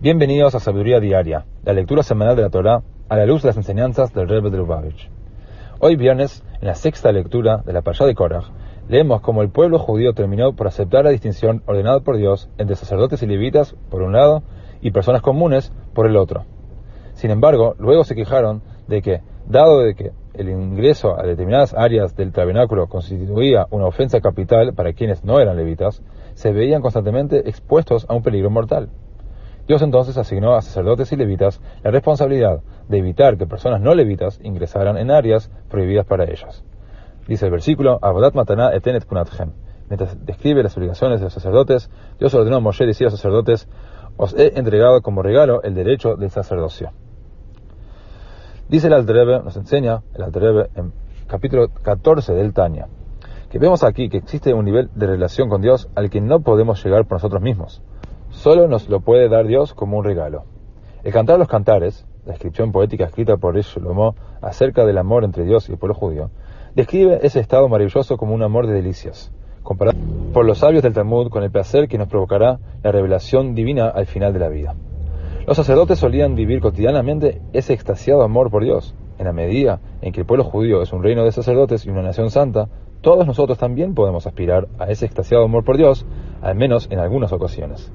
Bienvenidos a Sabiduría Diaria, la lectura semanal de la Torá a la luz de las enseñanzas del Rebbe de Lubavitch. Hoy viernes, en la sexta lectura de la Payá de Korach, leemos cómo el pueblo judío terminó por aceptar la distinción ordenada por Dios entre sacerdotes y levitas por un lado y personas comunes por el otro. Sin embargo, luego se quejaron de que, dado de que el ingreso a determinadas áreas del tabernáculo constituía una ofensa capital para quienes no eran levitas, se veían constantemente expuestos a un peligro mortal. Dios entonces asignó a sacerdotes y levitas la responsabilidad de evitar que personas no levitas ingresaran en áreas prohibidas para ellos. Dice el versículo, Abodat Mataná etenet kunatchem. Mientras describe las obligaciones de los sacerdotes, Dios ordenó a Moshe decir a los sacerdotes, os he entregado como regalo el derecho del sacerdocio. Dice el Alterebe, nos enseña el Alterebe en capítulo 14 del Tania, que vemos aquí que existe un nivel de relación con Dios al que no podemos llegar por nosotros mismos. Solo nos lo puede dar Dios como un regalo. El Cantar de los Cantares, la descripción poética escrita por Shlomo acerca del amor entre Dios y el pueblo judío, describe ese estado maravilloso como un amor de delicias, comparado por los sabios del Talmud con el placer que nos provocará la revelación divina al final de la vida. Los sacerdotes solían vivir cotidianamente ese extasiado amor por Dios. En la medida en que el pueblo judío es un reino de sacerdotes y una nación santa, todos nosotros también podemos aspirar a ese extasiado amor por Dios, al menos en algunas ocasiones.